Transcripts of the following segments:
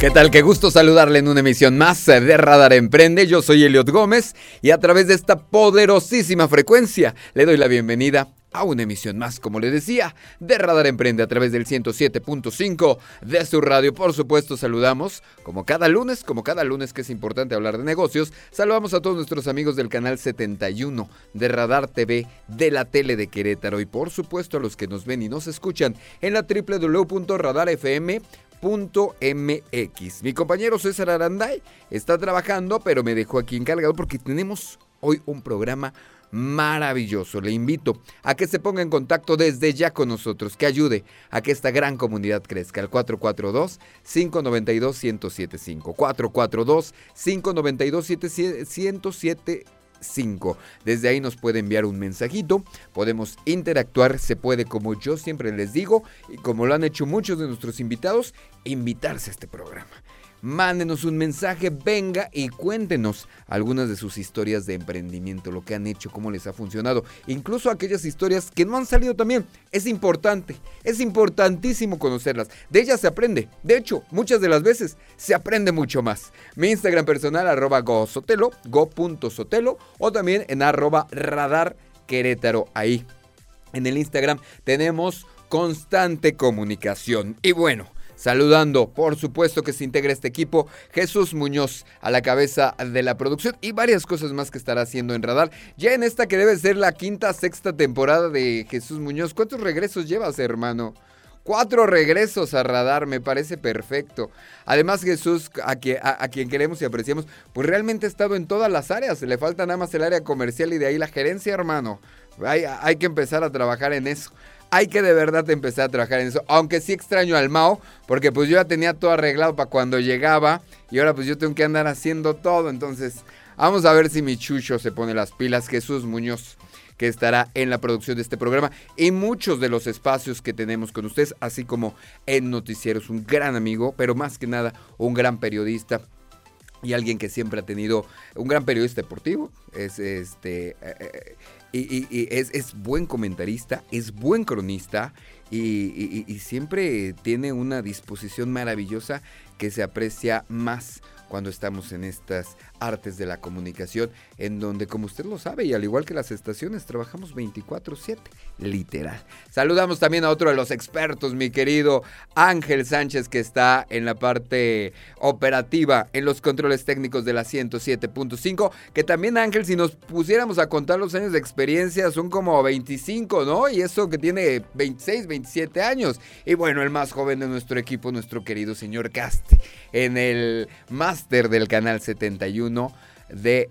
¿Qué tal? Qué gusto saludarle en una emisión más de Radar Emprende. Yo soy Eliot Gómez y a través de esta poderosísima frecuencia le doy la bienvenida a una emisión más, como le decía, de Radar Emprende a través del 107.5 de su radio. Por supuesto, saludamos, como cada lunes, como cada lunes que es importante hablar de negocios, saludamos a todos nuestros amigos del canal 71 de Radar TV de la tele de Querétaro y por supuesto a los que nos ven y nos escuchan en la www.radarfm Mi compañero César Aranday está trabajando, pero me dejó aquí encargado porque tenemos hoy un programa maravilloso. Le invito a que se ponga en contacto desde ya con nosotros, que ayude a que esta gran comunidad crezca. Al 442-592-1075. 442-592-1075. 5. Desde ahí nos puede enviar un mensajito, podemos interactuar, se puede, como yo siempre les digo, y como lo han hecho muchos de nuestros invitados, invitarse a este programa mándenos un mensaje, venga y cuéntenos algunas de sus historias de emprendimiento, lo que han hecho, cómo les ha funcionado, incluso aquellas historias que no han salido también. Es importante, es importantísimo conocerlas. De ellas se aprende. De hecho, muchas de las veces se aprende mucho más. Mi Instagram personal, arroba gosotelo, go.sotelo, o también en arroba radar. Ahí, en el Instagram, tenemos constante comunicación. Y bueno, Saludando, por supuesto que se integra este equipo, Jesús Muñoz a la cabeza de la producción y varias cosas más que estará haciendo en Radar. Ya en esta que debe ser la quinta, sexta temporada de Jesús Muñoz, ¿cuántos regresos llevas, hermano? Cuatro regresos a radar, me parece perfecto. Además, Jesús, a quien, queremos y apreciamos, pues realmente ha estado en todas las áreas. Le falta nada más el área comercial y de ahí la gerencia, hermano. Hay, hay que empezar a trabajar en eso hay que de verdad empezar a trabajar en eso. Aunque sí extraño al Mao, porque pues yo ya tenía todo arreglado para cuando llegaba y ahora pues yo tengo que andar haciendo todo. Entonces, vamos a ver si mi chucho se pone las pilas. Jesús Muñoz que estará en la producción de este programa y muchos de los espacios que tenemos con ustedes, así como en Noticieros, un gran amigo, pero más que nada un gran periodista y alguien que siempre ha tenido un gran periodista deportivo, es este eh, eh, y, es, buen comentarista, es buen cronista y, y siempre tiene una disposición maravillosa que se aprecia más cuando estamos en estas artes de la comunicación, en donde, como usted lo sabe, y al igual que las estaciones, trabajamos 24/7, literal. Saludamos también a otro de los expertos, mi querido Ángel Sánchez, que está en la parte operativa, en los controles técnicos de la 107.5, que también Ángel, si nos pusiéramos a contar los años de experiencia, son como 25, ¿no? Y eso que tiene 26, 27 años. Y bueno, el más joven de nuestro equipo, nuestro querido señor Caste, en el máster del canal 71 de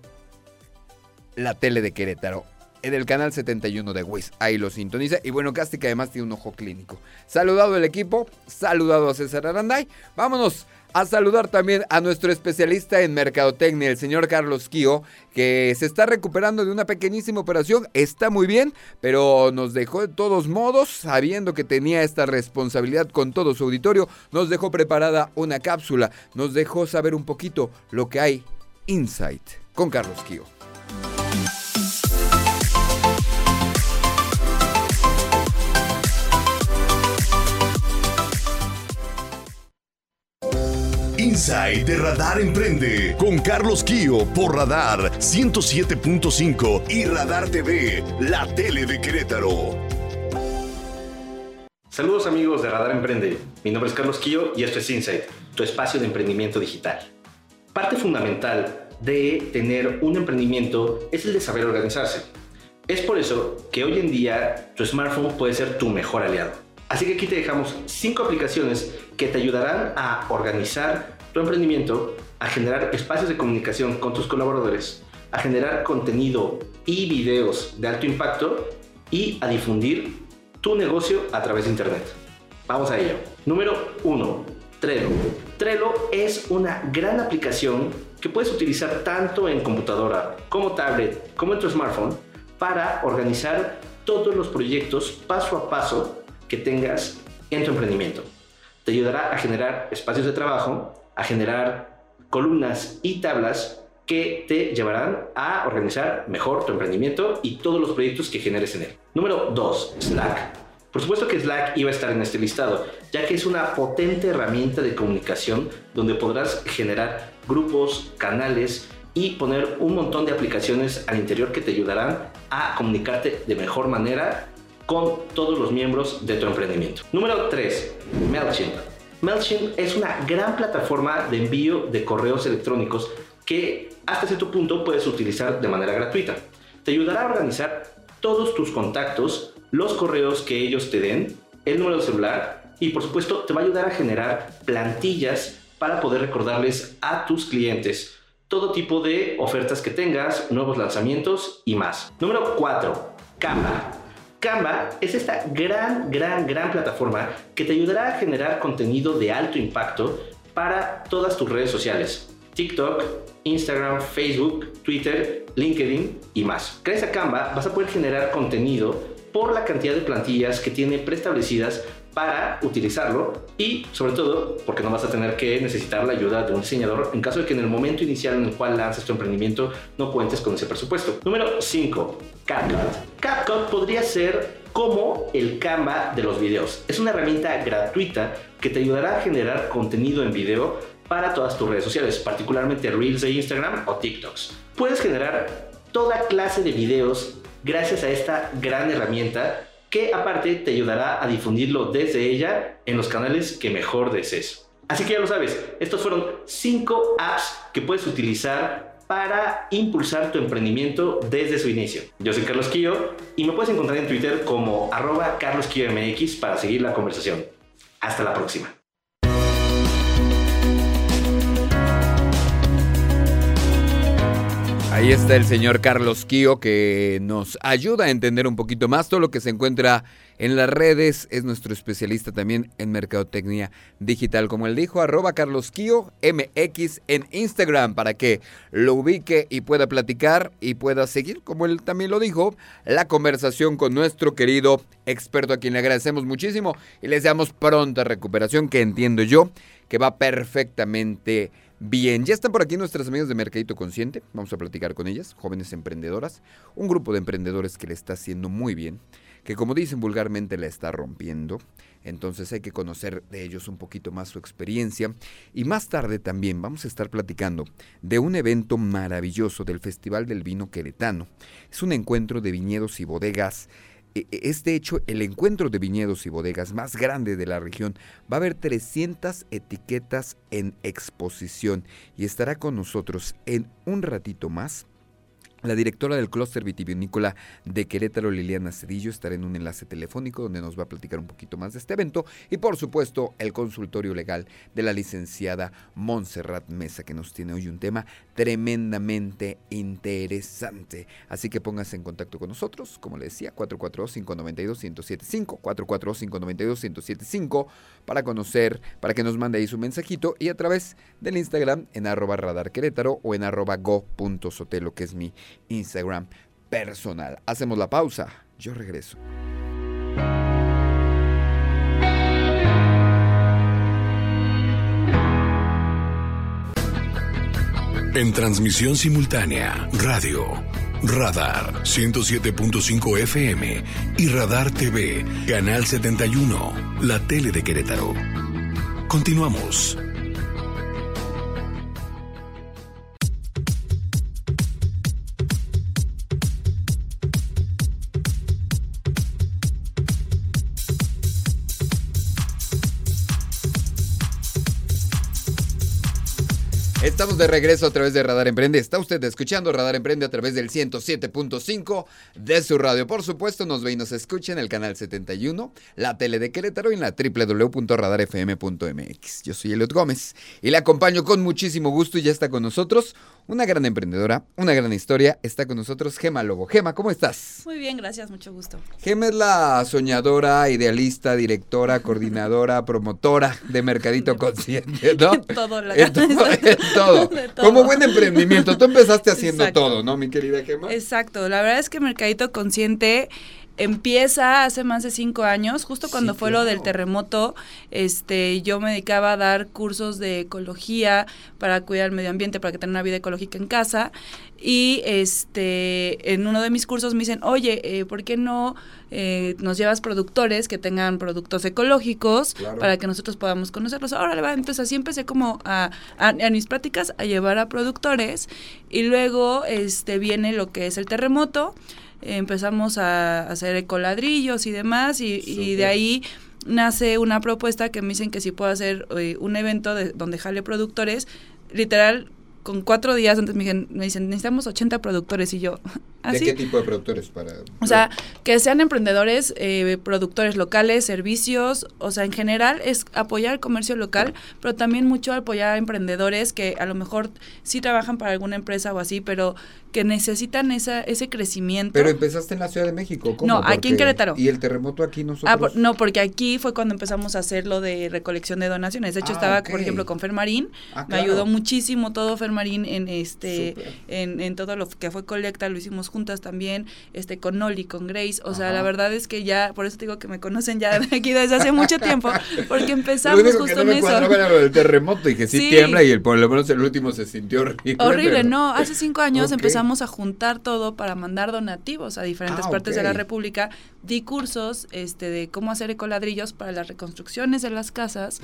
la tele de Querétaro. En el canal 71 de Wiz. Ahí lo sintoniza. Y bueno, Casti que además tiene un ojo clínico. Saludado el equipo. Saludado a César Aranday. Vámonos a saludar también a nuestro especialista en mercadotecnia, el señor Carlos Kio, que se está recuperando de una pequeñísima operación, está muy bien, pero nos dejó de todos modos, sabiendo que tenía esta responsabilidad con todo su auditorio, nos dejó preparada una cápsula, nos dejó saber un poquito lo que hay Insight con Carlos Kio. Insight de Radar Emprende con Carlos Kio por Radar 107.5 y Radar TV, la tele de Querétaro. Saludos amigos de Radar Emprende. Mi nombre es Carlos Kio y esto es Insight, tu espacio de emprendimiento digital. Parte fundamental de tener un emprendimiento es el de saber organizarse. Es por eso que hoy en día tu smartphone puede ser tu mejor aliado. Así que aquí te dejamos 5 aplicaciones que te ayudarán a organizar tu emprendimiento, a generar espacios de comunicación con tus colaboradores, a generar contenido y videos de alto impacto y a difundir tu negocio a través de Internet. Vamos a ello. Número 1. Trello. Trello es una gran aplicación que puedes utilizar tanto en computadora como tablet como en tu smartphone para organizar todos los proyectos paso a paso que tengas en tu emprendimiento. Te ayudará a generar espacios de trabajo, a generar columnas y tablas que te llevarán a organizar mejor tu emprendimiento y todos los proyectos que generes en él. Número 2. Slack. Por supuesto que Slack iba a estar en este listado, ya que es una potente herramienta de comunicación donde podrás generar grupos, canales y poner un montón de aplicaciones al interior que te ayudarán a comunicarte de mejor manera con todos los miembros de tu emprendimiento. Número 3. MailChimp. MailChimp es una gran plataforma de envío de correos electrónicos que hasta cierto punto puedes utilizar de manera gratuita. Te ayudará a organizar todos tus contactos, los correos que ellos te den, el número de celular y por supuesto te va a ayudar a generar plantillas para poder recordarles a tus clientes todo tipo de ofertas que tengas, nuevos lanzamientos y más. Número 4. Canva. Canva es esta gran, gran, gran plataforma que te ayudará a generar contenido de alto impacto para todas tus redes sociales. TikTok, Instagram, Facebook, Twitter, LinkedIn y más. Gracias a Canva vas a poder generar contenido por la cantidad de plantillas que tiene preestablecidas para utilizarlo y sobre todo porque no vas a tener que necesitar la ayuda de un diseñador en caso de que en el momento inicial en el cual lances tu emprendimiento no cuentes con ese presupuesto. Número 5. CapCut. CapCut podría ser como el Canva de los videos. Es una herramienta gratuita que te ayudará a generar contenido en video para todas tus redes sociales, particularmente Reels de Instagram o TikToks. Puedes generar toda clase de videos gracias a esta gran herramienta que aparte te ayudará a difundirlo desde ella en los canales que mejor desees. Así que ya lo sabes, estos fueron 5 apps que puedes utilizar para impulsar tu emprendimiento desde su inicio. Yo soy Carlos Quillo y me puedes encontrar en Twitter como arroba carlosquillomx para seguir la conversación. Hasta la próxima. Ahí está el señor Carlos Kio que nos ayuda a entender un poquito más todo lo que se encuentra en las redes. Es nuestro especialista también en mercadotecnia digital. Como él dijo, arroba Carlos Kio MX en Instagram para que lo ubique y pueda platicar y pueda seguir, como él también lo dijo, la conversación con nuestro querido experto a quien le agradecemos muchísimo y les damos pronta recuperación que entiendo yo que va perfectamente Bien, ya están por aquí nuestras amigas de Mercadito Consciente. Vamos a platicar con ellas, jóvenes emprendedoras. Un grupo de emprendedores que le está haciendo muy bien, que como dicen vulgarmente la está rompiendo. Entonces hay que conocer de ellos un poquito más su experiencia. Y más tarde también vamos a estar platicando de un evento maravilloso del Festival del Vino Queretano. Es un encuentro de viñedos y bodegas es de hecho el encuentro de viñedos y bodegas más grande de la región. Va a haber 300 etiquetas en exposición y estará con nosotros en un ratito más la directora del clúster vitivinícola de Querétaro, Liliana Cedillo, estará en un enlace telefónico donde nos va a platicar un poquito más de este evento y por supuesto el consultorio legal de la licenciada Montserrat Mesa que nos tiene hoy un tema tremendamente interesante. Así que póngase en contacto con nosotros, como le decía, 442-592-1075, 442-592-1075 para conocer, para que nos mande ahí su mensajito y a través del Instagram en arroba radar Querétaro o en arroba go.sotelo que es mi Instagram personal. Hacemos la pausa. Yo regreso. En transmisión simultánea, radio, Radar 107.5 FM y Radar TV, Canal 71, la tele de Querétaro. Continuamos. Estamos de regreso a través de Radar Emprende. Está usted escuchando Radar Emprende a través del 107.5 de su radio. Por supuesto, nos ve y nos escucha en el canal 71, la tele de Querétaro y en la www.radarfm.mx. Yo soy Eliot Gómez y le acompaño con muchísimo gusto y ya está con nosotros una gran emprendedora, una gran historia. Está con nosotros Gema Lobo. Gema, ¿cómo estás? Muy bien, gracias, mucho gusto. Gema es la soñadora, idealista, directora, coordinadora, promotora de Mercadito Consciente, ¿no? todo, la en todo, en todo todo. De todo. Como buen emprendimiento. Tú empezaste haciendo Exacto. todo, ¿no, mi querida Gemma? Exacto, la verdad es que Mercadito Consciente empieza hace más de cinco años, justo cuando Sí, fue lo del terremoto, este, yo me dedicaba a dar cursos de ecología para cuidar el medio ambiente, para que tenga una vida ecológica en casa, y este, en uno de mis cursos me dicen, oye, eh, ¿por qué no eh, nos llevas productores que tengan productos ecológicos Claro. para que nosotros podamos conocerlos? Ahora le va, entonces así empecé como a, a, a mis prácticas a llevar a productores, y luego este, viene lo que es el terremoto, empezamos a hacer ecoladrillos y demás y, de ahí nace una propuesta que me dicen que si puedo hacer eh, un evento de, donde jale productores, literal con cuatro días antes me, dijeron- me dicen necesitamos 80 productores y yo ¿De así qué tipo de productores? Para... o sea, que sean emprendedores, eh, productores locales, servicios, o sea, en general es apoyar el comercio local, pero también mucho apoyar a emprendedores que a lo mejor sí trabajan para alguna empresa o así, pero que necesitan esa, ese crecimiento. Pero empezaste en la Ciudad de México, ¿cómo? No, aquí en Querétaro. ¿Y el terremoto aquí nosotros? Ah, por- no, porque aquí fue cuando empezamos a hacer lo de recolección de donaciones. De hecho, Ah, estaba, por ejemplo, con Fermarín. Ah, Me claro. ayudó muchísimo todo Fermarín en este en, en todo lo que fue colecta, lo hicimos juntas también, este con Noli, con Grace. O sea, Ajá. la verdad es que ya, por eso te digo que me conocen ya de aquí desde hace mucho tiempo, porque Lo empezamos que justo no en me eso. era lo del terremoto y que sí, Sí. tiembla y el, por lo menos el último se sintió horrible. Horrible, pero- no, hace cinco años empezamos a juntar todo para mandar donativos a diferentes Ah, partes de la. República. Di cursos este, de cómo hacer ecoladrillos para las reconstrucciones de las casas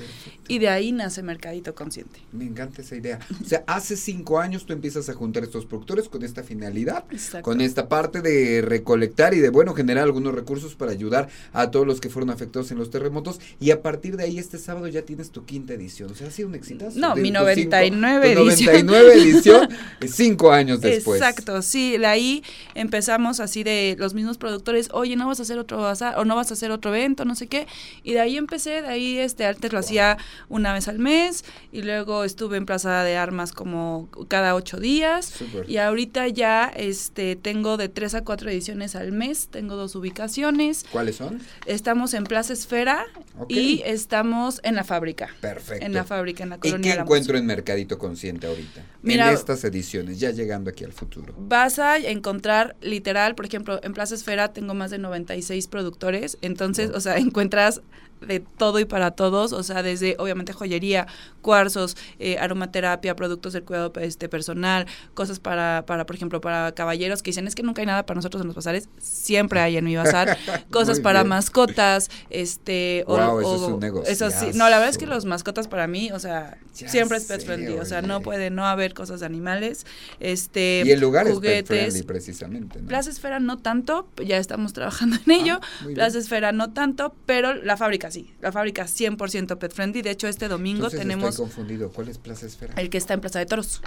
y de ahí nace Mercadito Consciente. Me encanta esa idea. O sea, hace cinco años tú empiezas a juntar estos productores con esta finalidad, Exacto. con esta parte de recolectar y de, bueno, generar algunos recursos para ayudar a todos los que fueron afectados en los terremotos. Y a partir de ahí, este sábado ya tienes tu quinta edición. O sea, ha sido un exitazo. No, mi tus 99 cinco- edición. 99 edición, cinco años después. Exacto, sí, de ahí empezamos así de los mismos productores, oye, no vas a hacer otro bazar, o no vas a hacer otro evento, no sé qué, y de ahí empecé, de ahí este antes lo hacía una vez al mes, y luego estuve en Plaza de Armas como cada ocho días, y ahorita ya este tengo de tres a cuatro ediciones al mes, tengo dos ubicaciones, ¿Cuáles son? estamos en Plaza Esfera y estamos en la fábrica. Perfecto. En la fábrica, en la ¿Y colonia qué Álamos. encuentro en Mercadito Consciente ahorita? Mira- en estas ediciones, ya llegando aquí al futuro. Vas a encontrar literal, por ejemplo, en Plaza Esfera tengo más de 96 productores, entonces, o sea, encuentras de todo y para todos, o sea, desde obviamente joyería, cuarzos, eh, aromaterapia, productos del cuidado este personal, cosas para, para, por ejemplo, para caballeros que dicen es que nunca hay nada para nosotros en los bazares, siempre hay en mi bazar, cosas para mascotas, este, Guau, eso es un eso sí, no, la verdad es que los mascotas para mí, o sea, Ya siempre es pet sé, friendly, o sea, no puede no haber cosas de animales, este, y el lugar es pet juguetes, friendly precisamente. ¿no? Plaza Esfera no tanto, ya estamos trabajando en ello. Ah, muy bien. Plaza Esfera no tanto, pero la fábrica sí. La fábrica 100% pet friendly. De hecho, este domingo Entonces tenemos Estoy confundido. ¿Cuál es Plaza Esfera? el que está en Plaza de Toros.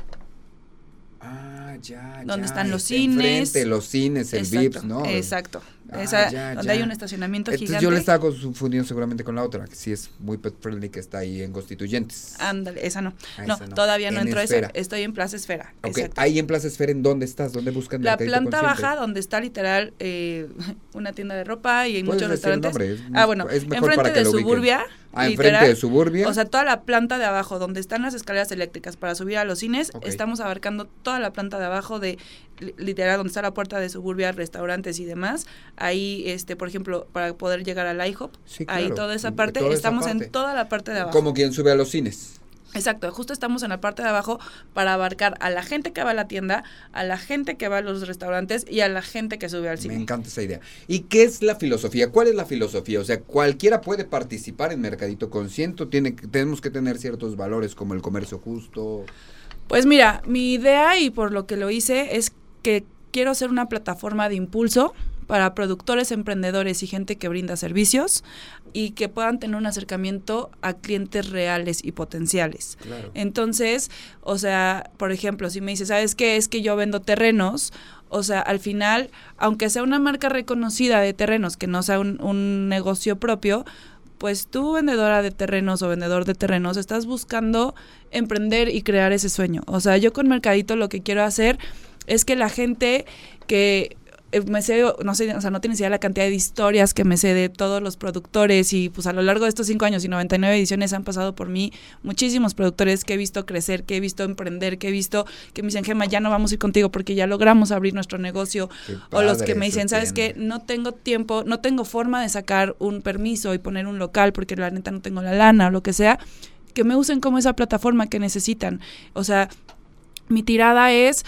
Ah, ya. Donde ya, están los cines. Enfrente, los cines, el Exacto, VIPS, ¿no? Exacto. Ah, Esa, ya, donde ya. hay un estacionamiento Entonces gigante. yo le estaba confundiendo seguramente con la otra, que sí es muy pet friendly, que está ahí en Constituyentes. Ándale, esa no. Ah, no, esa no. todavía no En entro a Esfera. esa. Estoy en Plaza Esfera. ok, Exacto. ahí en Plaza Esfera, ¿en dónde estás? ¿Dónde buscan La planta baja donde está literal eh, una tienda de ropa y hay muchos restaurantes. nombre, es- ah, bueno, enfrente de lo ubiquen. Ah, enfrente de Suburbia. O sea, toda la planta de abajo, donde están las escaleras eléctricas para subir a los cines, estamos abarcando toda la planta de abajo de li- literal donde está la puerta de Suburbia, restaurantes y demás. Ahí, este, por ejemplo, para poder llegar al IHOP, Sí, ahí toda esa parte, toda esa estamos parte. en toda la parte de abajo. Como quien sube a los cines. Exacto, justo estamos en la parte de abajo para abarcar a la gente que va a la tienda, a la gente que va a los restaurantes y a la gente que sube al Me cine. encanta esa idea. ¿Y qué es la filosofía? ¿Cuál es la filosofía? O sea, cualquiera puede participar en Mercadito Consciente, tiene, tenemos que tener ciertos valores como el comercio justo. Pues mira, mi idea y por lo que lo hice es que quiero ser una plataforma de impulso para productores, emprendedores y gente que brinda servicios y que puedan tener un acercamiento a clientes reales y potenciales. Claro. Entonces, o sea, por ejemplo, si me dices, ¿sabes qué? Es que yo vendo terrenos, o sea, al final, aunque sea una marca reconocida de terrenos, que no sea un, un negocio propio, pues tú, vendedora de terrenos o vendedor de terrenos, estás buscando emprender y crear ese sueño. O sea, yo con Mercadito lo que quiero hacer es que la gente que me sé, no sé, o sea, no tienes idea la cantidad de historias que me sé de todos los productores y pues a lo largo de estos cinco años y 99 ediciones han pasado por mí muchísimos productores que he visto crecer, que he visto emprender, que he visto que me dicen, Gema, ya no vamos a ir contigo porque ya logramos abrir nuestro negocio. o los que me dicen, ¿sabes qué? No tengo tiempo, no tengo forma de sacar un permiso y poner un local porque la neta no tengo la lana o lo que sea, que me usen como esa plataforma que necesitan. O sea, mi tirada es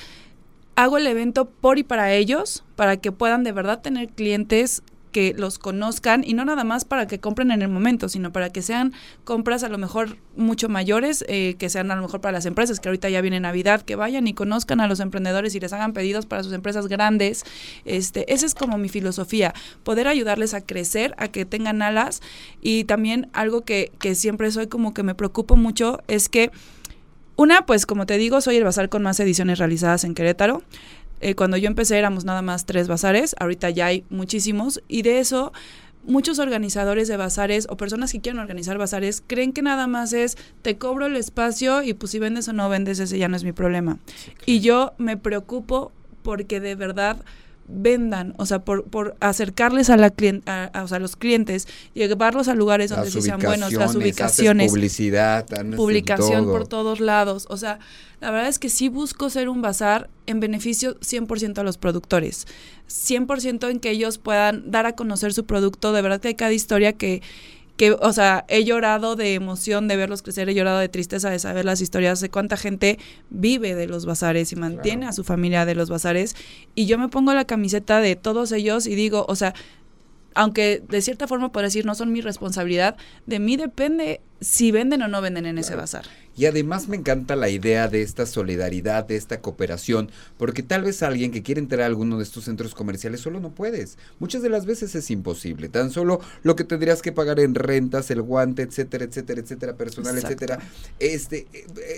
hago el evento por y para ellos, para que puedan de verdad tener clientes que los conozcan y no nada más para que compren en el momento, sino para que sean compras a lo mejor mucho mayores, eh, que sean a lo mejor para las empresas, que ahorita ya viene Navidad, que vayan y conozcan a los emprendedores y les hagan pedidos para sus empresas grandes. Este, esa es como mi filosofía, poder ayudarles a crecer, a que tengan alas y también algo que, que siempre soy como que me preocupo mucho es que una, pues como te digo, soy el bazar con más ediciones realizadas en Querétaro. Eh, cuando yo empecé éramos nada más tres bazares, ahorita ya hay muchísimos y de eso muchos organizadores de bazares o personas que quieren organizar bazares creen que nada más es te cobro el espacio y pues si vendes o no vendes ese ya no es mi problema. Y yo me preocupo porque de verdad vendan, o sea, por, por acercarles a, la a, a, los clientes, llevarlos a lugares donde sí sean buenos, las ubicaciones, publicidad, publicación por todos lados, o sea, la verdad es que sí busco ser un bazar en beneficio 100% a los productores, 100% en que ellos puedan dar a conocer su producto, de verdad que hay cada historia que que, o sea, he llorado de emoción de verlos crecer, he llorado de tristeza de saber las historias de cuánta gente vive de los bazares y mantiene a su familia de los bazares. Y yo me pongo la camiseta de todos ellos y digo, o sea, aunque de cierta forma por decir no son mi responsabilidad, de mí depende si venden o no venden en ese bazar. Y además me encanta la idea de esta solidaridad, de esta cooperación, porque tal vez alguien que quiere entrar a alguno de estos centros comerciales solo no puedes. Muchas de las veces es imposible. Tan solo lo que tendrías que pagar en rentas, el guante, etcétera, etcétera, etcétera, personal, etcétera. Este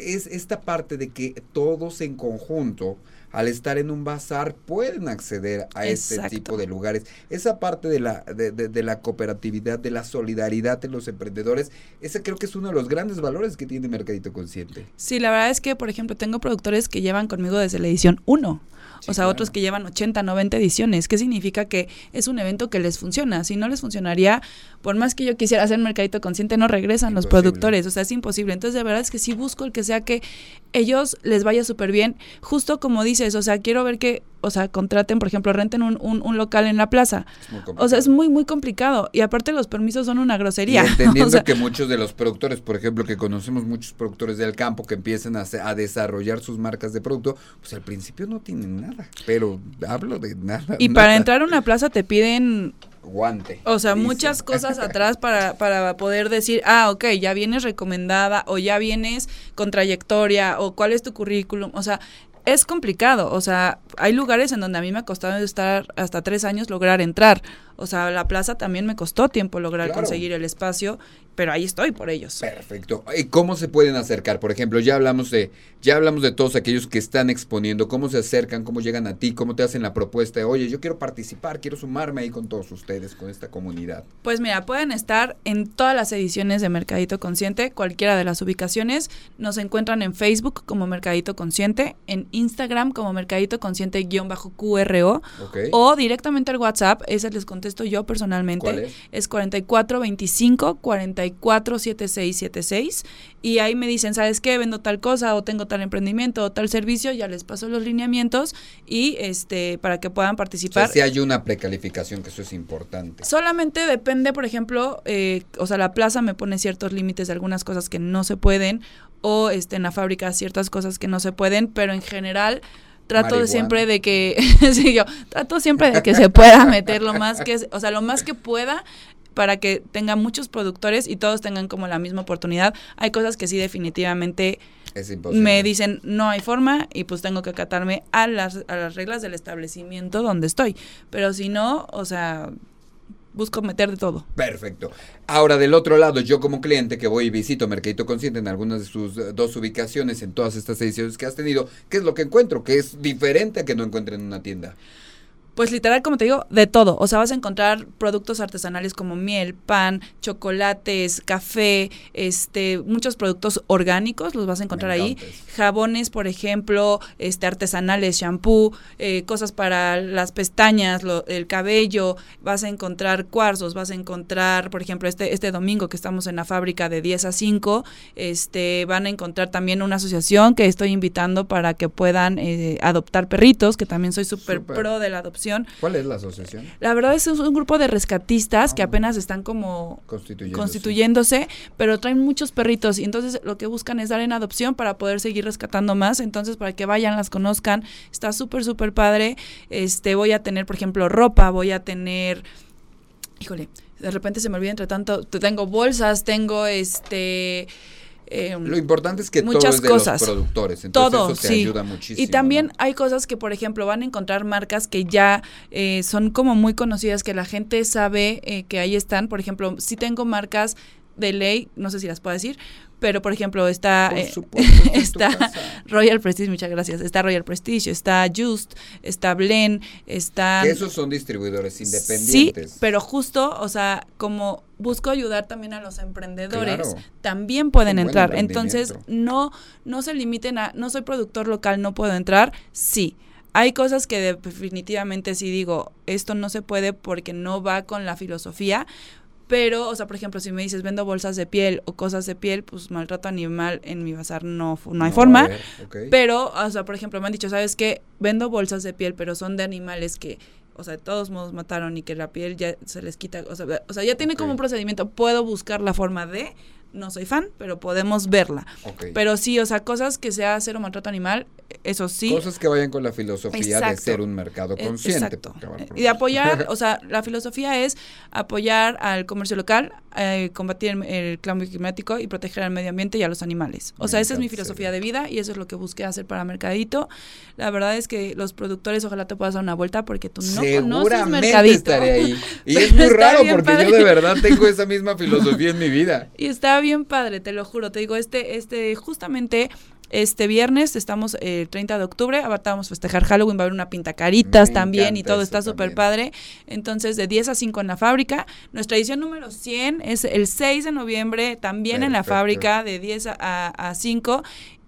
es esta parte de que todos en conjunto al estar en un bazar pueden acceder a este tipo de lugares. Esa parte de la, de, de, la cooperatividad, de la solidaridad de los emprendedores, ese creo que es uno de los grandes valores que tiene Mercadito Consciente. Sí, la verdad es que, por ejemplo, tengo productores que llevan conmigo desde la edición 1 o sea, otros que llevan 80, 90 ediciones. ¿Qué significa que es un evento que les funciona? Si no les funcionaría, por más que yo quisiera hacer mercadito consciente, no regresan los productores. O sea, es imposible. Entonces, de verdad es que sí busco el que sea que ellos les vaya súper bien. Justo como dices, o sea, quiero ver que o sea, contraten, por ejemplo, renten un, un, local en la plaza. O sea, es muy, muy complicado. Y aparte los permisos son una grosería. entendiendo que muchos de los productores, por ejemplo, que conocemos muchos productores del campo que empiezan a, a, desarrollar sus marcas de producto, pues al principio no tienen nada. Pero hablo de nada. Y para entrar a una plaza te piden guante. O sea, muchas cosas atrás para, para poder decir, ah, ok, ya vienes recomendada o ya vienes con trayectoria o cuál es tu currículum. O sea, es complicado, o sea, hay lugares en donde a mí me ha costado estar hasta tres años lograr entrar. O sea, la plaza también me costó tiempo lograr conseguir el espacio pero ahí estoy por ellos. Perfecto. ¿Y cómo se pueden acercar? Por ejemplo, ya hablamos de ya hablamos de todos aquellos que están exponiendo, cómo se acercan, cómo llegan a ti, cómo te hacen la propuesta de, "Oye, yo quiero participar, quiero sumarme ahí con todos ustedes, con esta comunidad." Pues mira, pueden estar en todas las ediciones de Mercadito Consciente, cualquiera de las ubicaciones. Nos encuentran en Facebook como Mercadito Consciente, en Instagram como Mercadito Consciente-QRO o directamente al WhatsApp, ese les contesto yo personalmente. ¿Cuál es? Es 4425 40 447676 y ahí me dicen, ¿sabes qué? Vendo tal cosa o tengo tal emprendimiento o tal servicio, ya les paso los lineamientos y este para que puedan participar. si hay una precalificación, que eso es importante. Solamente depende, por ejemplo, eh, o sea, la plaza me pone ciertos límites de algunas cosas que no se pueden o este, en la fábrica ciertas cosas que no se pueden, pero en general trato siempre de que sí, yo trato siempre de que se pueda meter lo más que o sea lo más que pueda para que tenga muchos productores y todos tengan como la misma oportunidad. Hay cosas que sí definitivamente me dicen no hay forma y pues tengo que acatarme a las, a las reglas del establecimiento donde estoy. Pero si no, o sea, busco meter de todo. Perfecto. Ahora, del otro lado, yo como cliente que voy y visito Mercadito Consciente en algunas de sus eh, dos ubicaciones, en todas estas ediciones que has tenido, ¿qué es lo que encuentro? Que es diferente a que no encuentre en una tienda. Pues literal, como te digo, de todo. O sea, vas a encontrar productos artesanales como miel, pan, chocolates, café, este, muchos productos orgánicos los vas a encontrar ahí. Jabones, por ejemplo, este, artesanales, shampoo, eh, cosas para las pestañas, el cabello. Vas a encontrar cuarzos, vas a encontrar, por ejemplo, este, este domingo que estamos en la fábrica de 10 a 5, este, van a encontrar también una asociación que estoy invitando para que puedan eh, adoptar perritos, que también soy súper pro de la adopción ¿Cuál es la asociación? La verdad es un grupo de rescatistas que ah. apenas están como constituyéndose. pero traen muchos perritos y entonces lo que buscan es dar en adopción para poder seguir rescatando más, entonces para que vayan, las conozcan, está súper, súper padre. Este, voy a tener, por ejemplo, ropa, voy a tener, híjole, de repente se me olvida entre tanto, tengo bolsas, tengo este Em, lo importante es que muchas todo es de los productores, entonces todo, eso te ayuda muchísimo. Y también hay cosas que, por ejemplo, van a encontrar marcas que ya eh, son como muy conocidas, que la gente sabe eh, que ahí están. Por ejemplo, si tengo marcas de ley, no sé si las puedo decir, pero por ejemplo está eh, está Royal Prestige, muchas gracias, está Royal Prestige, está Just, está Blen, está esos son distribuidores independientes. Sí, pero justo, o sea, como busco ayudar también a los emprendedores, también pueden entrar. Entonces, no no se limiten a no soy productor local, no puedo entrar. Sí. Hay cosas que definitivamente sí digo, esto no se puede porque no va con la filosofía, pero, o sea, por ejemplo, si me dices vendo bolsas de piel o cosas de piel, pues maltrato animal en mi bazar no, no hay forma. Pero, o sea, por ejemplo, me han dicho, ¿sabes qué? Vendo bolsas de piel, pero son de animales que o sea, de todos modos mataron y que la piel ya se les quita, o sea, o sea ya tiene como un procedimiento, puedo buscar la forma de, no soy fan, pero podemos verla. Pero sí, o sea, cosas que sea cero maltrato animal, eso sí. Cosas que vayan con la filosofía de ser un mercado e, consciente. Y de apoyar, o sea, la filosofía es apoyar al comercio local, eh, combatir el, cambio climático y proteger al medio ambiente y a los animales. O sea, esa es mi filosofía de vida y eso es lo que busqué hacer para Mercadito. La verdad es que los productores, ojalá te puedas dar una vuelta porque tú no conoces Mercadito. estaré ahí. Y es muy raro porque yo de verdad tengo esa misma filosofía en mi vida. Y está bien padre, te lo juro. Te digo, este, este, justamente este viernes estamos el 30 de octubre, ahora vamos a festejar Halloween, va a haber una pintacaritas también y todo está súper padre. Entonces, de 10 a 5 en la fábrica. Nuestra edición número 100 es el 6 de noviembre, también en la fábrica, de 10 a, a 5.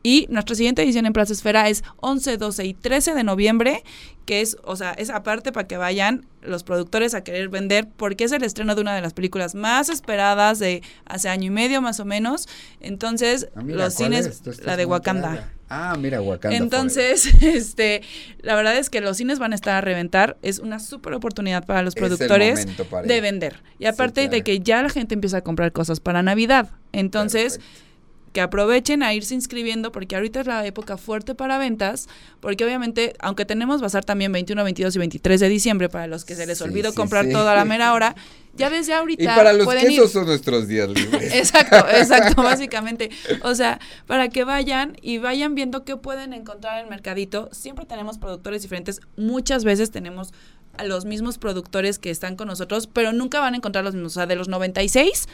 Y nuestra siguiente edición en Plaza Esfera es 11, 12 y 13 de noviembre, que es, o sea, es aparte para que vayan los productores a querer vender, porque es el estreno de una de las películas más esperadas de hace año y medio más o menos. Entonces, ah, los cines, la de Wakanda. Ah, mira, Wakanda. Entonces, este, la verdad es que los cines van a estar a reventar. Es una súper oportunidad para los productores de vender. Y aparte de que ya la gente empieza a comprar cosas para Navidad. Entonces, que aprovechen a irse inscribiendo porque ahorita es la época fuerte para ventas, porque obviamente, aunque tenemos bazar también 21, 22 y 23 de diciembre para los que se les olvidó comprar toda la mera hora, ya desde ahorita. Y para los que esos son nuestros días libres. exacto, exacto, básicamente. O sea, para que vayan y vayan viendo qué pueden encontrar en el mercadito. Siempre tenemos productores diferentes. Muchas veces tenemos a los mismos productores que están con nosotros, pero nunca van a encontrar los mismos. O sea, de los 96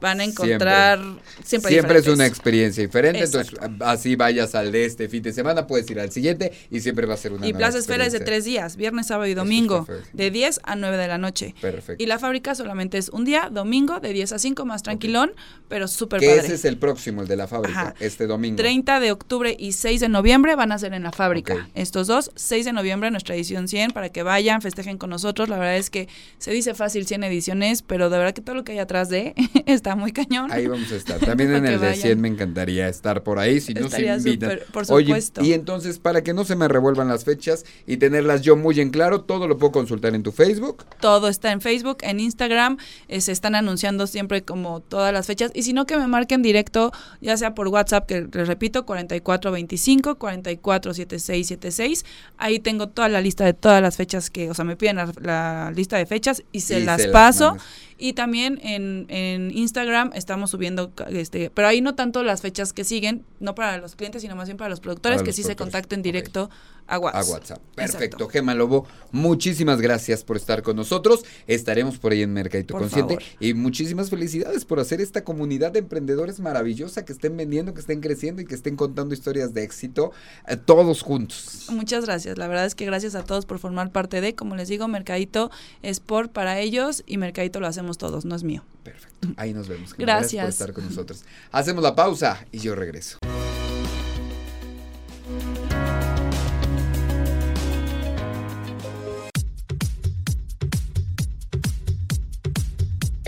van a encontrar siempre Siempre, es una experiencia diferente, entonces así vayas al de este fin de semana, puedes ir al siguiente y siempre va a ser una Y Plaza Esfera es de tres días, viernes, sábado y domingo, de 10 a 9 de la noche. Perfecto. Y la fábrica solamente es un día, domingo, de 10 a 5, más tranquilón, pero súper padre. ese es el próximo, el de la fábrica, este domingo. 30 de octubre y 6 de noviembre van a ser en la fábrica. Estos dos, 6 de noviembre, nuestra edición 100, para que vayan, festejen con nosotros. La verdad es que se dice fácil 100 ediciones, pero de verdad que todo lo que hay atrás de está muy cañón. Ahí vamos a estar. También en el de 100 me encantaría estar por ahí, si no se invitan. por supuesto. y entonces, para que no se me revuelvan las fechas y tenerlas yo muy en claro, todo lo puedo consultar en tu Facebook. Todo está en Facebook, en Instagram, eh, se están anunciando siempre como todas las fechas. Y si no, que me marquen directo, ya sea por WhatsApp, que les repito, 4425, 447676. Ahí tengo toda la lista de todas las fechas que, o sea, me piden la, lista de fechas y se las paso. Y también en, en Instagram estamos subiendo, este, pero ahí no tanto las fechas que siguen, no para los clientes, sino más bien para los productores, que sí se contacten directo a WhatsApp. A WhatsApp. Perfecto. Gema Lobo, muchísimas gracias por estar con nosotros. Estaremos por ahí en Mercadito Consciente. Y muchísimas felicidades por hacer esta comunidad de emprendedores maravillosa que estén vendiendo, que estén creciendo y que estén contando historias de éxito eh, todos juntos. Muchas gracias. La verdad es que gracias a todos por formar parte de, como les digo, Mercadito es por para ellos y Mercadito lo hacemos todos, no es mío. Perfecto. Ahí nos vemos. Gracias. gracias por estar con nosotros. Hacemos la pausa y yo regreso.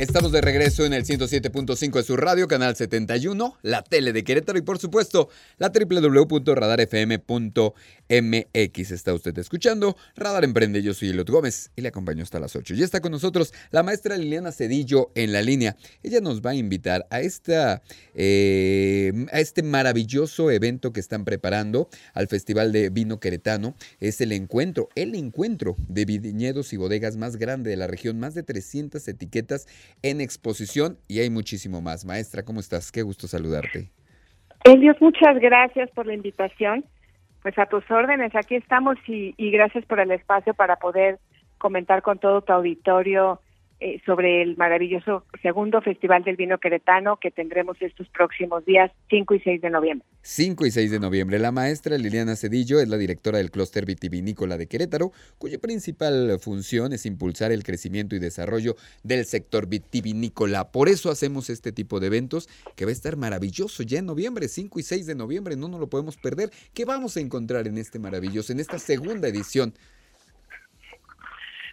Estamos de regreso en el 107.5 de su radio, canal 71, la tele de Querétaro y por supuesto la www.radarfm.mx. Está usted escuchando Radar Emprende, yo soy Elot Gómez y le acompaño hasta las 8. Y está con nosotros la maestra Liliana Cedillo en la línea. Ella nos va a invitar a, esta, eh, a este maravilloso evento que están preparando al Festival de Vino Queretano. Es el encuentro, el encuentro de viñedos y bodegas más grande de la región, más de 300 etiquetas en exposición y hay muchísimo más. Maestra, ¿cómo estás? Qué gusto saludarte. Elios, muchas gracias por la invitación. Pues a tus órdenes, aquí estamos y, y gracias por el espacio para poder comentar con todo tu auditorio eh, sobre el maravilloso segundo Festival del Vino Queretano que tendremos estos próximos días 5 y 6 de noviembre. 5 y 6 de noviembre. La maestra Liliana Cedillo es la directora del clúster vitivinícola de Querétaro, cuya principal función es impulsar el crecimiento y desarrollo del sector vitivinícola. Por eso hacemos este tipo de eventos que va a estar maravilloso ya en noviembre, 5 y 6 de noviembre, no nos lo podemos perder. ¿Qué vamos a encontrar en este maravilloso, en esta segunda edición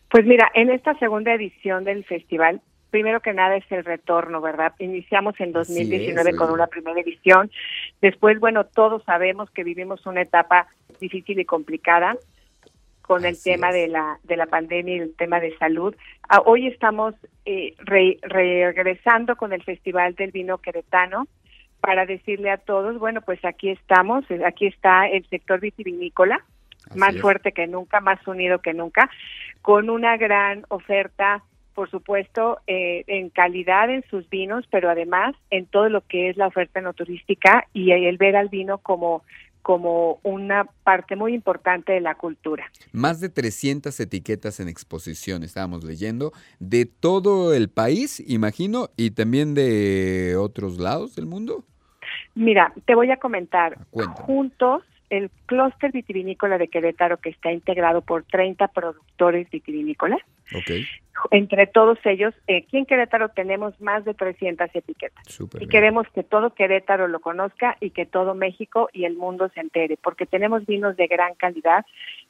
pues mira, en esta segunda edición del festival, primero que nada es el retorno, ¿verdad? Iniciamos en 2019 con una primera edición. Después, bueno, todos sabemos que vivimos una etapa difícil y complicada con el tema de la de la pandemia y el tema de salud. Ah, hoy estamos eh, regresando con el Festival del Vino Queretano para decirle a todos, bueno, pues aquí estamos, aquí está el sector vitivinícola, más fuerte que nunca, más unido que nunca, con una gran oferta, por supuesto, eh, en calidad en sus vinos, pero además en todo lo que es la oferta no turística y el ver al vino como como una parte muy importante de la cultura. Más de 300 etiquetas en exposición, estábamos leyendo, de todo el país, imagino, y también de otros lados del mundo. Mira, te voy a comentar. Juntos el clúster vitivinícola de Querétaro, que está integrado por 30 productores vitivinícolas. Entre todos ellos, eh, aquí en Querétaro tenemos más de 300 etiquetas. y queremos que todo Querétaro lo conozca y que todo México y el mundo se entere, porque tenemos vinos de gran calidad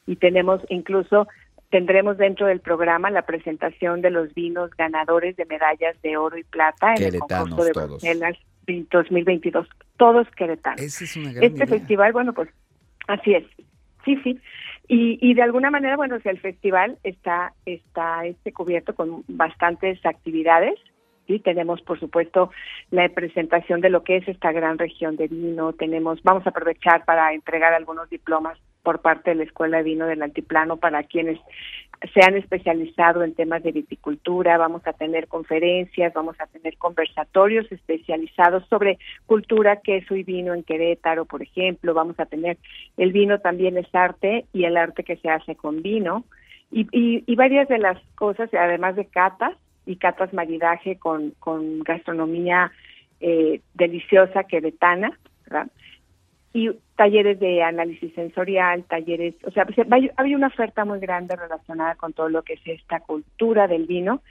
y tenemos incluso tendremos dentro del programa la presentación de los vinos ganadores de medallas de oro y plata en el concurso de Bruselas 2022. Todos queretanos. este festival, bueno, pues Así es, sí, sí. Y, y de alguna manera, bueno, el festival está, está este cubierto con bastantes actividades. y Tenemos, por supuesto, la presentación de lo que es esta gran región de vino. Tenemos, vamos a aprovechar para entregar algunos diplomas por parte de la Escuela de Vino del Altiplano para quienes se han especializado en temas de viticultura, vamos a tener conferencias, vamos a tener conversatorios especializados sobre cultura, queso y vino en Querétaro, por ejemplo, vamos a tener el vino también es arte y el arte que se hace con vino. Y, y, varias de las cosas, además de catas y catas maridaje con, con gastronomía eh, deliciosa queretana, ¿verdad? y talleres de análisis sensorial, talleres, o sea, había una oferta muy grande relacionada con todo lo que es esta cultura del vino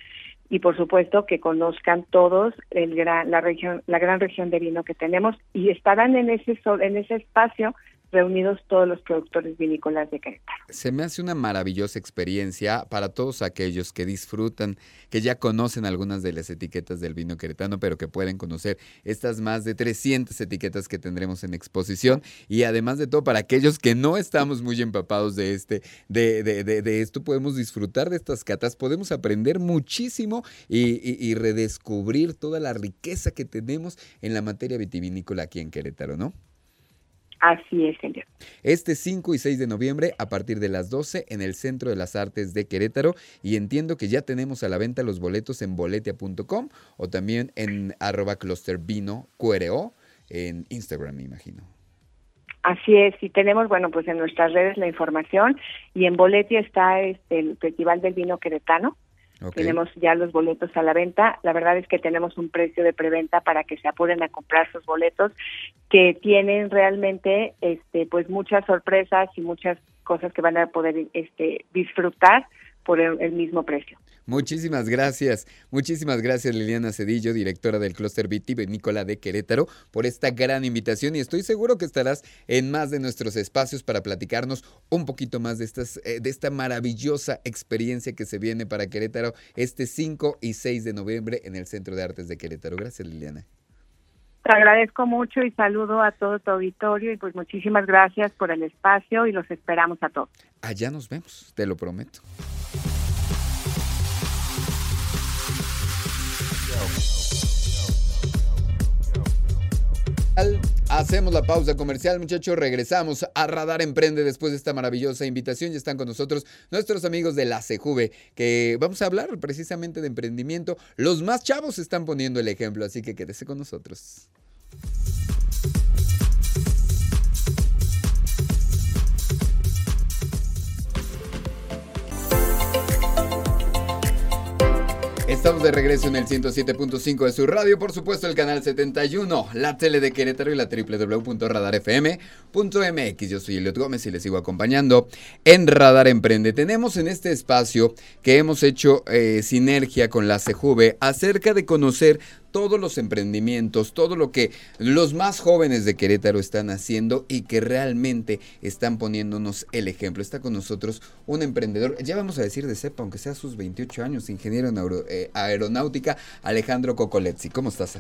y por supuesto que conozcan todos el gran, la región, la gran región de vino que tenemos y estarán en ese en ese espacio reunidos todos los productores vinícolas de Querétaro. Se me hace una maravillosa experiencia para todos aquellos que disfrutan, que ya conocen algunas de las etiquetas del vino queretano, pero que pueden conocer estas más de 300 etiquetas que tendremos en exposición y además de todo para aquellos que no estamos muy empapados de este, de, de, de, esto, podemos disfrutar de estas catas, podemos aprender muchísimo y, y redescubrir toda la riqueza que tenemos en la materia vitivinícola aquí en Querétaro, ¿no? Así es, señor. Este 5 y 6 de noviembre a partir de las 12 en el Centro de las Artes de Querétaro y entiendo que ya tenemos a la venta los boletos en boletia.com o también en arroba clustervino QRO en Instagram, me imagino. Así es, y tenemos, bueno, pues en nuestras redes la información y en Boletia está este, el Festival del Vino Queretano, tenemos ya los boletos a la venta. La verdad es que tenemos un precio de preventa para que se apuren a comprar sus boletos que tienen realmente este pues muchas sorpresas y muchas cosas que van a poder este disfrutar por el mismo precio. Muchísimas gracias, muchísimas gracias Liliana Cedillo, directora del Clúster Vitivinícola de Querétaro, por esta gran invitación y estoy seguro que estarás en más de nuestros espacios para platicarnos un poquito más de, estas, eh, de esta maravillosa experiencia que se viene para Querétaro este 5 y 6 de noviembre en el Centro de Artes de Querétaro. Gracias Liliana. Te agradezco mucho y saludo a todo tu auditorio y pues muchísimas gracias por el espacio y los esperamos a todos. Allá nos vemos, te lo prometo. Hacemos la pausa comercial, muchachos. Regresamos a Radar Emprende después de esta maravillosa invitación. Ya están con nosotros nuestros amigos de la CJV, que vamos a hablar precisamente de emprendimiento. Los más chavos están poniendo el ejemplo, así que quédese con nosotros. Estamos de regreso en el 107.5 de su radio, por supuesto el canal 71, la tele de Querétaro y la Yo soy Eliot Gómez y les sigo acompañando en Radar Emprende. Tenemos en este espacio que hemos hecho eh, sinergia con la CJV acerca de conocer todos los emprendimientos, todo lo que los más jóvenes de Querétaro están haciendo y que realmente están poniéndonos el ejemplo. Está con nosotros un emprendedor, ya vamos a decir de CEPA, aunque sea sus 28 años, ingeniero en eh, aeronáutica, Alejandro Cocolezzi. ¿Cómo estás?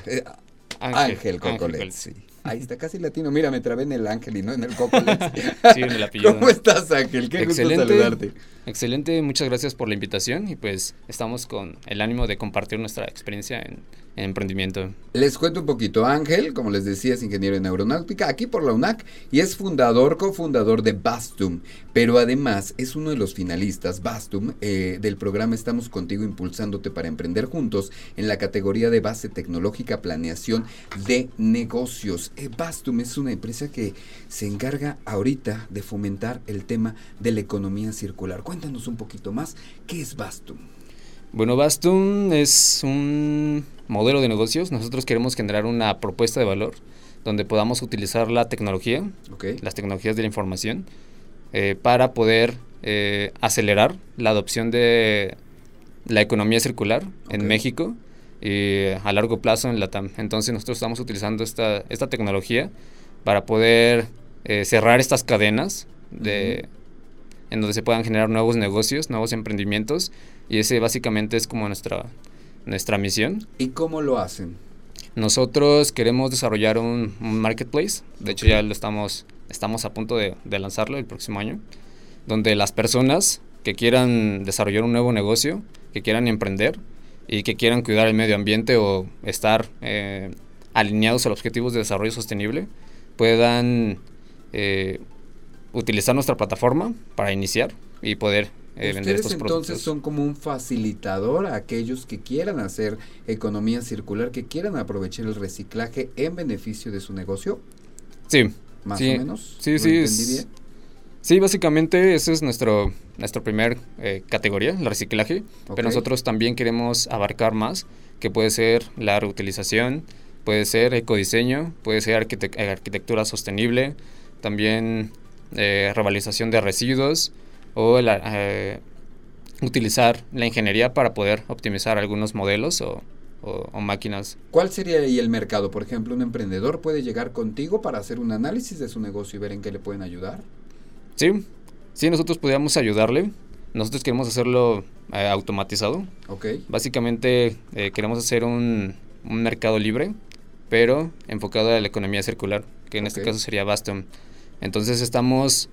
Eh, Ángel, Cocolezzi. Ahí está, casi latino. Mira, me trabé en el Ángel y no en el Cocolezzi. sí, en el apellido. ¿Cómo estás, Ángel? Qué excelente, gusto saludarte. Excelente, muchas gracias por la invitación y pues estamos con el ánimo de compartir nuestra experiencia en emprendimiento. Les cuento un poquito. Ángel, como les decía, es ingeniero en aeronáutica aquí por la UNAC y es fundador, cofundador de Bastum, pero además es uno de los finalistas, Bastum, eh, del programa Estamos Contigo Impulsándote para Emprender Juntos en la categoría de base tecnológica planeación de negocios. Eh, Bastum es una empresa que se encarga ahorita de fomentar el tema de la economía circular. Cuéntanos un poquito más, ¿qué es Bastum? Bueno, Bastum es un modelo de negocios. Nosotros queremos generar una propuesta de valor donde podamos utilizar la tecnología, las tecnologías de la información, eh, para poder eh, acelerar la adopción de la economía circular en México y a largo plazo en la TAM. Entonces nosotros estamos utilizando esta, esta tecnología para poder eh, cerrar estas cadenas de, en donde se puedan generar nuevos negocios, nuevos emprendimientos y ese básicamente es como nuestra, nuestra misión. ¿Y cómo lo hacen? Nosotros queremos desarrollar un, marketplace, de hecho ya lo estamos, estamos a punto de, lanzarlo el próximo año, donde las personas que quieran desarrollar un nuevo negocio, que quieran emprender y que quieran cuidar el medio ambiente o estar eh, alineados a los objetivos de desarrollo sostenible, puedan eh, utilizar nuestra plataforma para iniciar y poder eh, Ustedes entonces son como un facilitador a aquellos que quieran hacer economía circular, que quieran aprovechar el reciclaje en beneficio de su negocio. Sí. Más o menos. Sí, sí. Sí, básicamente esa es nuestro, nuestro primer eh, categoría, el reciclaje. Pero nosotros también queremos abarcar más, que puede ser la reutilización, puede ser ecodiseño, puede ser arquitectura sostenible, también eh, revalorización de residuos, o eh, utilizar la ingeniería para poder optimizar algunos modelos o, máquinas. ¿Cuál sería ahí el mercado? Por ejemplo, un emprendedor puede llegar contigo para hacer un análisis de su negocio y ver en qué le pueden ayudar. Sí, sí, nosotros podríamos ayudarle. Nosotros queremos hacerlo eh, automatizado. Ok. Básicamente eh, queremos hacer un, mercado libre, pero enfocado a la economía circular, que en este caso sería Baston. Entonces estamos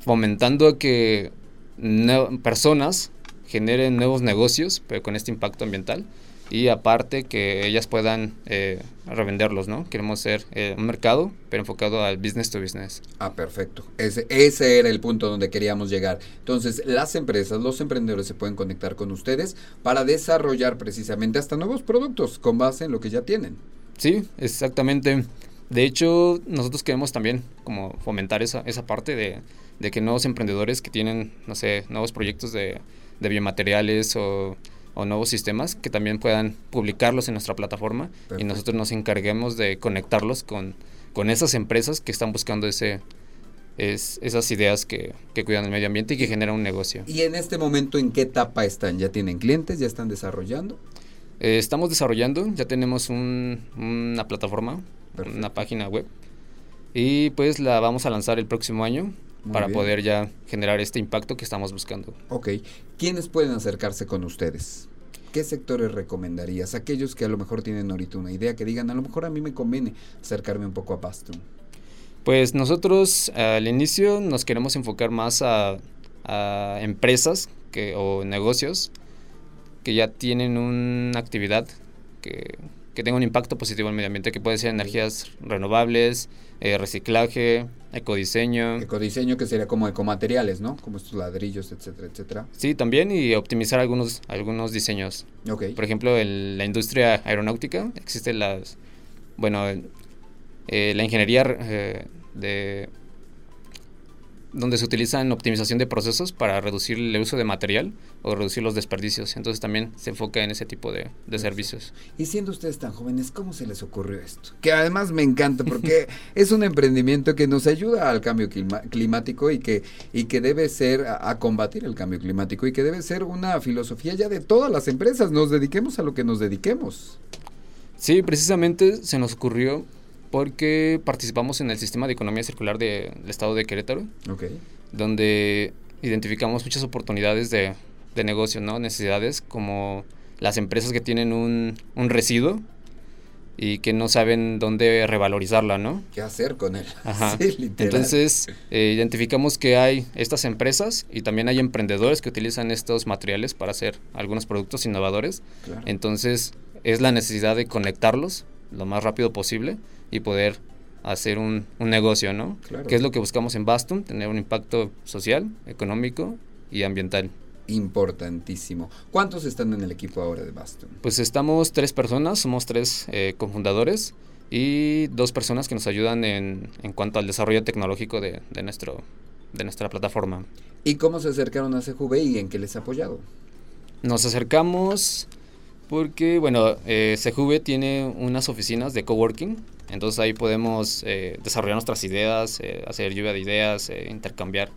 fomentando que personas generen nuevos negocios, pero con este impacto ambiental, y aparte que ellas puedan eh, revenderlos, ¿no? Queremos ser eh, un mercado, pero enfocado al business to business. Ah, perfecto. Ese, ese era el punto donde queríamos llegar. Entonces, las empresas, los emprendedores se pueden conectar con ustedes para desarrollar precisamente hasta nuevos productos con base en lo que ya tienen. Sí, exactamente. De hecho, nosotros queremos también como fomentar esa, esa parte de, de que nuevos emprendedores que tienen, no sé, nuevos proyectos de, de biomateriales o o nuevos sistemas que también puedan publicarlos en nuestra plataforma y nosotros nos encarguemos de conectarlos con, con esas empresas que están buscando ese, es, esas ideas que, que, cuidan el medio ambiente y que generan un negocio. ¿Y en este momento en qué etapa están? ¿Ya tienen clientes? ¿Ya están desarrollando? Eh, estamos desarrollando, ya tenemos un, una plataforma, una página web y pues la vamos a lanzar el próximo año para poder ya generar este impacto que estamos buscando. Ok, ¿quiénes pueden acercarse con ustedes? ¿Qué sectores recomendarías? Aquellos que a lo mejor tienen ahorita una idea, que digan, a lo mejor a mí me conviene acercarme un poco a Bastum. Pues nosotros al inicio nos queremos enfocar más a, a empresas que, o negocios que ya tienen una actividad que, que tenga un impacto positivo en el medio ambiente, que puede ser energías renovables, eh, reciclaje, ecodiseño. Ecodiseño que sería como ecomateriales, ¿no? Como estos ladrillos, etcétera, etcétera. Sí, también y optimizar algunos, algunos diseños. Okay. Por ejemplo, en la industria aeronáutica existen las, bueno, eh, la ingeniería eh, de donde se utilizan optimización de procesos para reducir el uso de material o reducir los desperdicios. Entonces también se enfoca en ese tipo de, servicios. Y siendo ustedes tan jóvenes, ¿cómo se les ocurrió esto? Que además me encanta porque es un emprendimiento que nos ayuda al cambio climático y que, y que debe ser a, a, combatir el cambio climático y que debe ser una filosofía ya de todas las empresas. Nos dediquemos a lo que nos dediquemos. Sí, precisamente se nos ocurrió porque participamos en el sistema de economía circular del estado de Querétaro, donde identificamos muchas oportunidades de, de, negocio, ¿no? necesidades como las empresas que tienen un, un, residuo y que no saben dónde revalorizarla, ¿no? ¿Qué hacer con él? Entonces, eh, identificamos que hay estas empresas y también hay emprendedores que utilizan estos materiales para hacer algunos productos innovadores. Entonces, es la necesidad de conectarlos lo más rápido posible y poder hacer un, un negocio, ¿no? Claro. Que es lo que buscamos en Bastum, tener un impacto social, económico y ambiental. Importantísimo. ¿Cuántos están en el equipo ahora de Bastum? Pues estamos tres personas, somos tres eh, cofundadores y dos personas que nos ayudan en, en cuanto al desarrollo tecnológico de, de, nuestro, de nuestra plataforma. ¿Y cómo se acercaron a CJV y en qué les ha apoyado? Nos acercamos porque, bueno, eh, CJV tiene unas oficinas de coworking, entonces ahí podemos eh, desarrollar nuestras ideas, eh, hacer lluvia de ideas, eh, intercambiar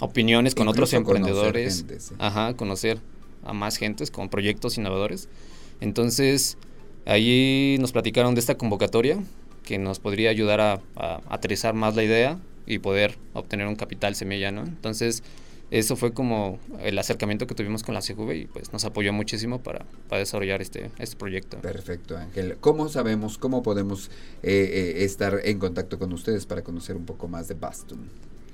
opiniones con otros emprendedores, gente, sí. ajá, conocer a más gentes con proyectos innovadores. Entonces, ahí nos platicaron de esta convocatoria que nos podría ayudar a, a aterrizar más la idea y poder obtener un capital semilla, ¿no? Entonces, eso fue como el acercamiento que tuvimos con la CJV y pues nos apoyó muchísimo para, para desarrollar este, este proyecto. Perfecto, Ángel. ¿Cómo sabemos, cómo podemos eh, eh, estar en contacto con ustedes para conocer un poco más de Baston?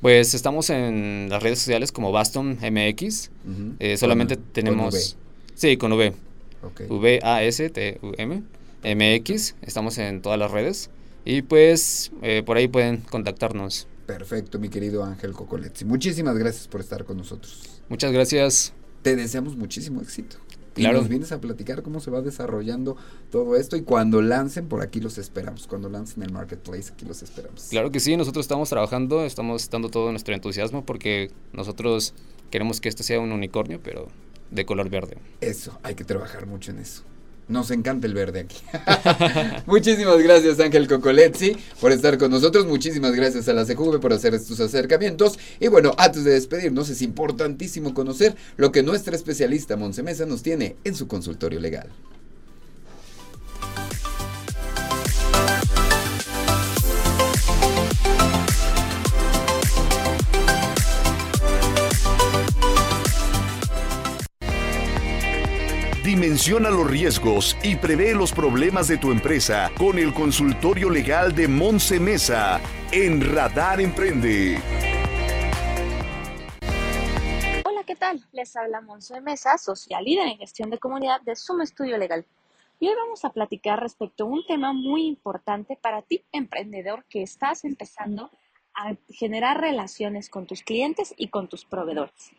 Pues estamos en las redes sociales como Baston MX. Uh -huh. eh, solamente con, tenemos... Con sí, con V. Okay. V-A-S-T-U-M. MX. Estamos en todas las redes. Y pues eh, por ahí pueden contactarnos. Perfecto, mi querido Ángel Cocoletzi. Muchísimas gracias por estar con nosotros. Muchas gracias. Te deseamos muchísimo éxito. Claro. Y nos vienes a platicar cómo se va desarrollando todo esto y cuando lancen, por aquí los esperamos. Cuando lancen el marketplace, aquí los esperamos. Claro que sí, nosotros estamos trabajando, estamos dando todo nuestro entusiasmo porque nosotros queremos que este sea un unicornio, pero de color verde. Eso, hay que trabajar mucho en eso. Nos encanta el verde aquí. Muchísimas gracias Ángel Cocoletzi por estar con nosotros. Muchísimas gracias a la CJV por hacer estos acercamientos. Y bueno, antes de despedirnos es importantísimo conocer lo que nuestra especialista Monse Mesa nos tiene en su consultorio legal. Dimensiona los riesgos y prevé los problemas de tu empresa con el consultorio legal de Monse Mesa en Radar Emprende. ¿qué tal? Les habla Monse Mesa, social líder en gestión de comunidad de Sumo Estudio Legal. Y hoy vamos a platicar respecto a un tema muy importante para ti, emprendedor, que estás empezando a generar relaciones con tus clientes y con tus proveedores.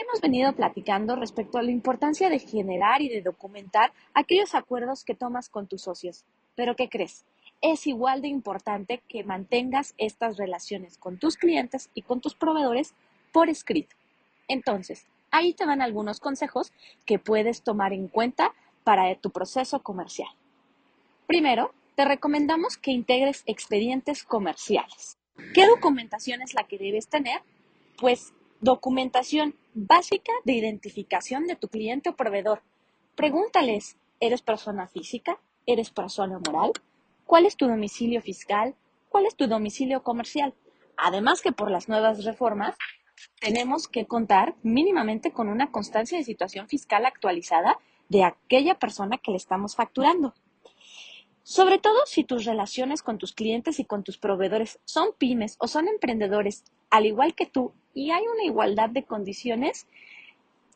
Hemos venido platicando respecto a la importancia de generar y de documentar aquellos acuerdos que tomas con tus socios. Pero ¿qué crees? Es igual de importante que mantengas estas relaciones con tus clientes y con tus proveedores por escrito. Entonces, ahí te van algunos consejos que puedes tomar en cuenta para tu proceso comercial. Primero, te recomendamos que integres expedientes comerciales. ¿Qué documentación es la que debes tener? Pues documentación básica de identificación de tu cliente o proveedor. Pregúntales, ¿eres persona física? ¿Eres persona moral? ¿Cuál es tu domicilio fiscal? ¿Cuál es tu domicilio comercial? Además que por las nuevas reformas tenemos que contar mínimamente con una constancia de situación fiscal actualizada de aquella persona que le estamos facturando. Sobre todo si tus relaciones con tus clientes y con tus proveedores son pymes o son emprendedores, al igual que tú, y hay una igualdad de condiciones,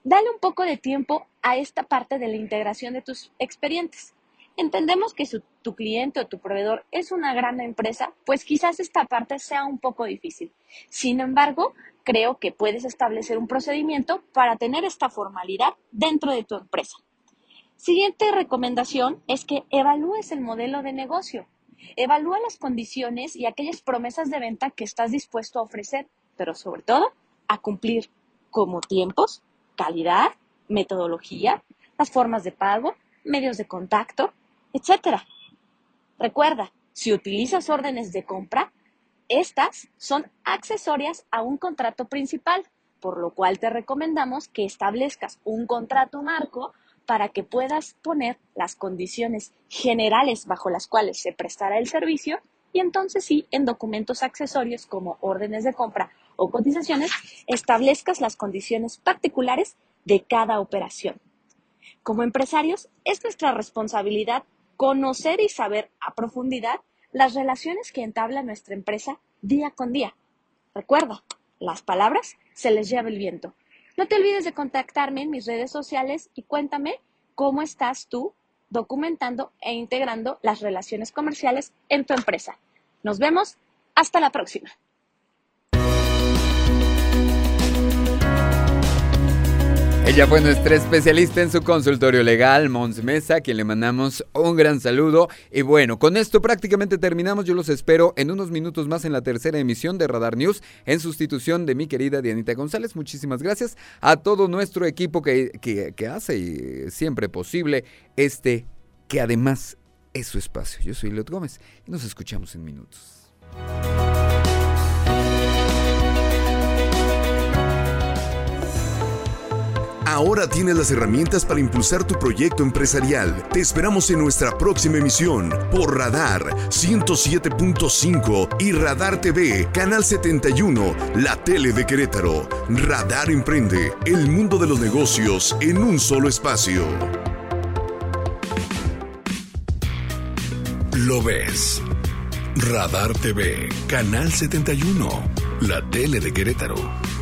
dale un poco de tiempo a esta parte de la integración de tus expedientes. Entendemos que si tu cliente o tu proveedor es una gran empresa, pues quizás esta parte sea un poco difícil. Sin embargo, creo que puedes establecer un procedimiento para tener esta formalidad dentro de tu empresa. Siguiente recomendación es que evalúes el modelo de negocio. Evalúa las condiciones y aquellas promesas de venta que estás dispuesto a ofrecer, pero sobre todo a cumplir como tiempos, calidad, metodología, las formas de pago, medios de contacto, etcétera. Recuerda, si utilizas órdenes de compra, estas son accesorias a un contrato principal, por lo cual te recomendamos que establezcas un contrato marco para que puedas poner las condiciones generales bajo las cuales se prestará el servicio y entonces sí, en documentos accesorios como órdenes de compra o cotizaciones, establezcas las condiciones particulares de cada operación. Como empresarios, es nuestra responsabilidad conocer y saber a profundidad las relaciones que entabla nuestra empresa día con día. Recuerda, las palabras se les lleva el viento. No te olvides de contactarme en mis redes sociales y cuéntame cómo estás tú documentando e integrando las relaciones comerciales en tu empresa. Nos vemos. Hasta la próxima. Ella fue nuestra especialista en su consultorio legal, Mons Mesa, a quien le mandamos un gran saludo. Y bueno, con esto prácticamente terminamos. Yo los espero en unos minutos más en la tercera emisión de Radar News, en sustitución de mi querida Dianita González. Muchísimas gracias a todo nuestro equipo que, que hace siempre posible este, que además es su espacio. Yo soy Lot Gómez y nos escuchamos en minutos. Ahora tienes las herramientas para impulsar tu proyecto empresarial. Te esperamos en nuestra próxima emisión por Radar 107.5 y Radar TV, Canal 71, la tele de Querétaro. Radar Emprende, el mundo de los negocios en un solo espacio. Lo ves. Radar TV, Canal 71, la tele de Querétaro.